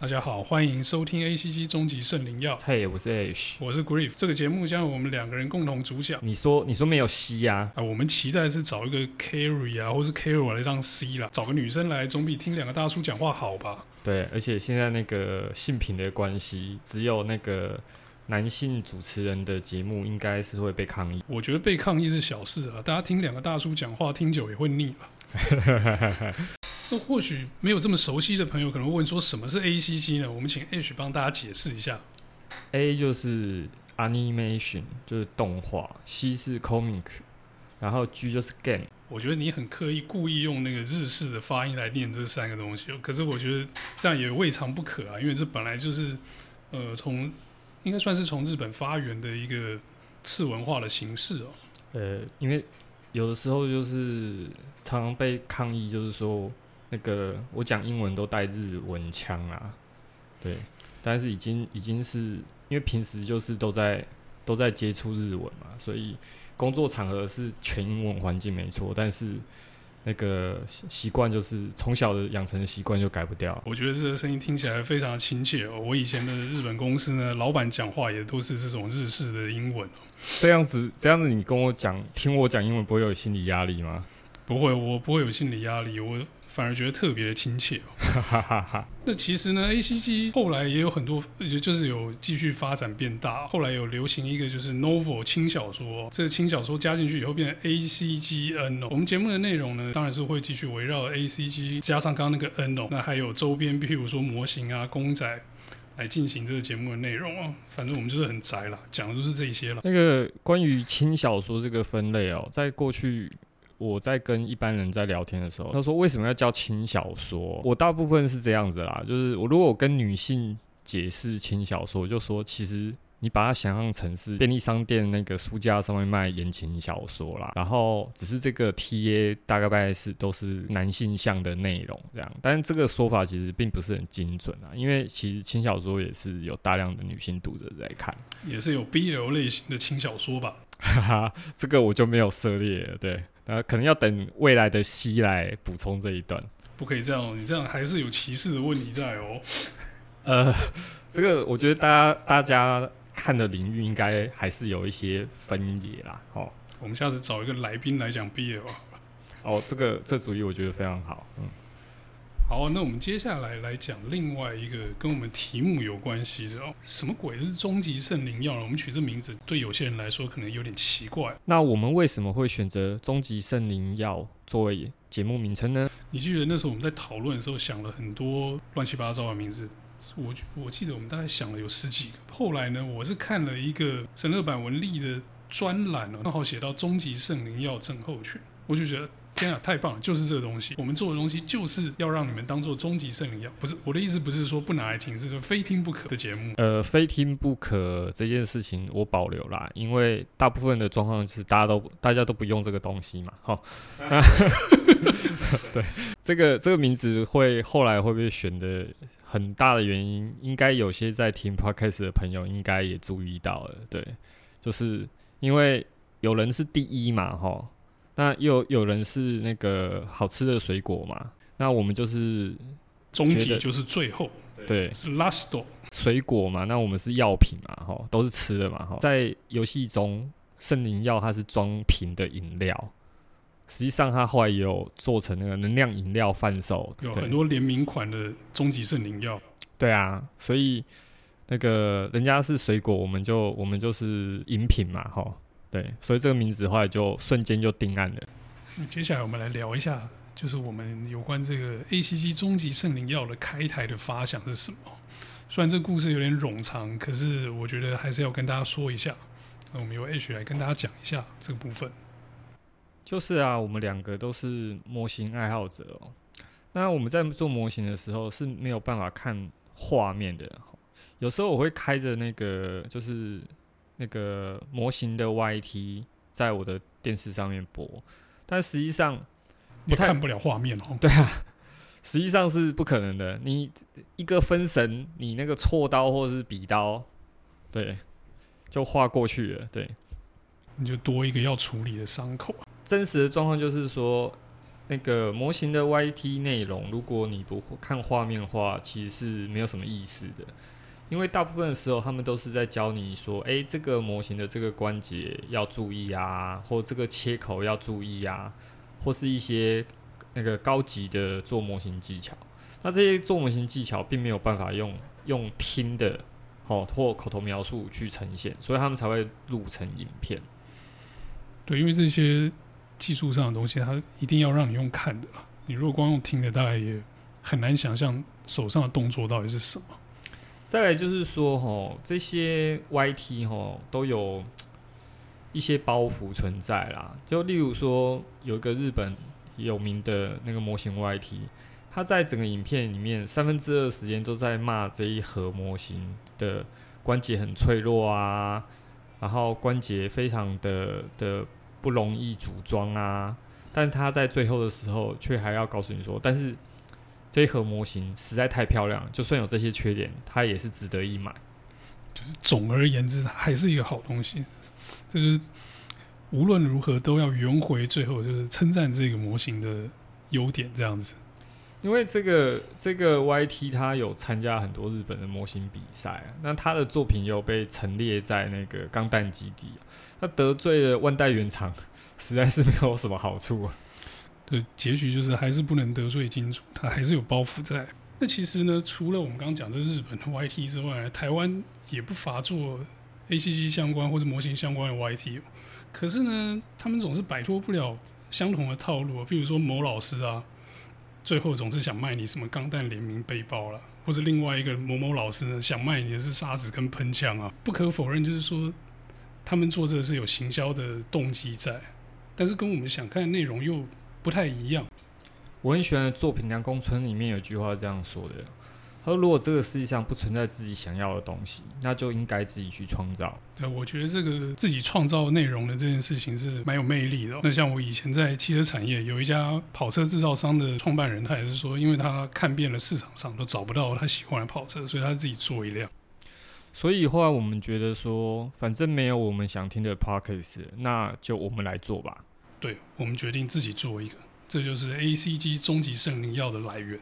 大家好，欢迎收听 ACC 终极圣灵药。嘿，我是 Ash，我是 Grief。这个节目将由我们两个人共同主讲。你说，你说没有 C 呀？啊，我们期待是找一个 Carry 啊，或是 Carol 来当 C 啦，找个女生来总比听两个大叔讲话好吧？对，而且现在那个性平的关系，只有那个男性主持人的节目应该是会被抗议。我觉得被抗议是小事啊，大家听两个大叔讲话听久也会腻了。那或许没有这么熟悉的朋友可能会问说，什么是 ACC 呢？我们请 H 帮大家解释一下。A 就是 Animation，就是动画；C 是 Comic，然后 G 就是 Game。我觉得你很刻意故意用那个日式的发音来念这三个东西，可是我觉得这样也未尝不可啊，因为这本来就是呃从应该算是从日本发源的一个次文化的形式哦。呃，因为有的时候就是常常被抗议，就是说。那个我讲英文都带日文腔啊，对，但是已经已经是因为平时就是都在都在接触日文嘛，所以工作场合是全英文环境没错，但是那个习惯就是从小的养成的习惯就改不掉。我觉得这个声音听起来非常的亲切哦。我以前的日本公司呢，老板讲话也都是这种日式的英文哦。这样子这样子，你跟我讲听我讲英文不会有心理压力吗？不会，我不会有心理压力，我。反而觉得特别的亲切哦。那其实呢，ACG 后来也有很多，也就是有继续发展变大。后来有流行一个就是 Novel 轻小说，这个轻小说加进去以后变成 ACGN 哦。我们节目的内容呢，当然是会继续围绕 ACG 加上刚刚那个 N 哦，那还有周边，譬如说模型啊、公仔来进行这个节目的内容哦。反正我们就是很宅啦，讲的就是这些了。那个关于轻小说这个分类哦，在过去。我在跟一般人在聊天的时候，他说为什么要叫轻小说？我大部分是这样子啦，就是我如果我跟女性解释轻小说，我就说其实你把它想象成是便利商店那个书架上面卖言情小说啦，然后只是这个 TA 大概是都是男性向的内容这样，但是这个说法其实并不是很精准啊，因为其实轻小说也是有大量的女性读者在看，也是有 BL 类型的轻小说吧？哈哈，这个我就没有涉猎了，对。呃，可能要等未来的 C 来补充这一段，不可以这样，你这样还是有歧视的问题在哦。呃，这个我觉得大家大家看的领域应该还是有一些分野啦。哦，我们下次找一个来宾来讲毕业吧。哦，这个这主意我觉得非常好，嗯。好，那我们接下来来讲另外一个跟我们题目有关系的哦。什么鬼是终极圣灵药呢？我们取这名字对有些人来说可能有点奇怪。那我们为什么会选择终极圣灵药作为节目名称呢？你记得那时候我们在讨论的时候想了很多乱七八糟的名字，我我记得我们大概想了有十几个。后来呢，我是看了一个神乐版文丽的专栏哦，刚好写到终极圣灵药症候群，我就觉得。天啊，太棒了！就是这个东西，我们做的东西就是要让你们当做终极圣灵药。不是我的意思，不是说不拿来听，是说非听不可的节目。呃，非听不可这件事情我保留啦，因为大部分的状况是大家都大家都不用这个东西嘛。哈，对，这个这个名字会后来会被选的很大的原因，应该有些在听 Podcast 的朋友应该也注意到了。对，就是因为有人是第一嘛，哈。那又有人是那个好吃的水果嘛？那我们就是终极就是最后，对，是 last 水果嘛？那我们是药品嘛？哈，都是吃的嘛？哈，在游戏中，圣灵药它是装瓶的饮料，实际上它后来也有做成那个能量饮料贩售，有很多联名款的终极圣灵药。对啊，所以那个人家是水果，我们就我们就是饮品嘛？哈。对，所以这个名字后来就瞬间就定案了。接下来我们来聊一下，就是我们有关这个 ACG 终极圣灵药的开台的发想是什么？虽然这个故事有点冗长，可是我觉得还是要跟大家说一下。那我们由 H 来跟大家讲一下这个部分。就是啊，我们两个都是模型爱好者哦。那我们在做模型的时候是没有办法看画面的，有时候我会开着那个就是。那个模型的 YT 在我的电视上面播，但实际上你看不了画面哦。对啊，实际上是不可能的。你一个分神，你那个锉刀或者是笔刀，对，就划过去了。对，你就多一个要处理的伤口。真实的状况就是说，那个模型的 YT 内容，如果你不看画面的话，其实是没有什么意思的。因为大部分的时候，他们都是在教你说，诶，这个模型的这个关节要注意啊，或这个切口要注意啊，或是一些那个高级的做模型技巧。那这些做模型技巧并没有办法用用听的，哦，或口头描述去呈现，所以他们才会录成影片。对，因为这些。技术上的东西，它一定要让你用看的。你如果光用听的，大概也很难想象手上的动作到底是什么。再来就是说，吼，这些 YT 吼都有一些包袱存在啦。就例如说，有一个日本有名的那个模型 YT，他在整个影片里面三分之二时间都在骂这一盒模型的关节很脆弱啊，然后关节非常的的。不容易组装啊，但他在最后的时候却还要告诉你说，但是这一盒模型实在太漂亮，就算有这些缺点，它也是值得一买。就是总而言之，它还是一个好东西。就是无论如何都要圆回最后，就是称赞这个模型的优点，这样子。因为这个这个 YT 他有参加很多日本的模型比赛，那他的作品有被陈列在那个钢弹基地，他得罪了万代原厂，实在是没有什么好处啊。对，结局就是还是不能得罪金主，他还是有包袱在。那其实呢，除了我们刚刚讲的日本的 YT 之外，台湾也不乏做 ACG 相关或者模型相关的 YT，可是呢，他们总是摆脱不了相同的套路，比如说某老师啊。最后总是想卖你什么钢弹联名背包了，或者另外一个某某老师呢，想卖你的是沙子跟喷枪啊。不可否认，就是说他们做这个是有行销的动机在，但是跟我们想看的内容又不太一样。我很喜欢的作品《凉宫村》里面有句话这样说的。他说：“如果这个世界上不存在自己想要的东西，那就应该自己去创造。”对，我觉得这个自己创造内容的这件事情是蛮有魅力的。那像我以前在汽车产业有一家跑车制造商的创办人，他也是说，因为他看遍了市场上都找不到他喜欢的跑车，所以他自己做一辆。所以后来我们觉得说，反正没有我们想听的 p o c k e t 那就我们来做吧。对，我们决定自己做一个，这就是 ACG 终极圣灵药的来源。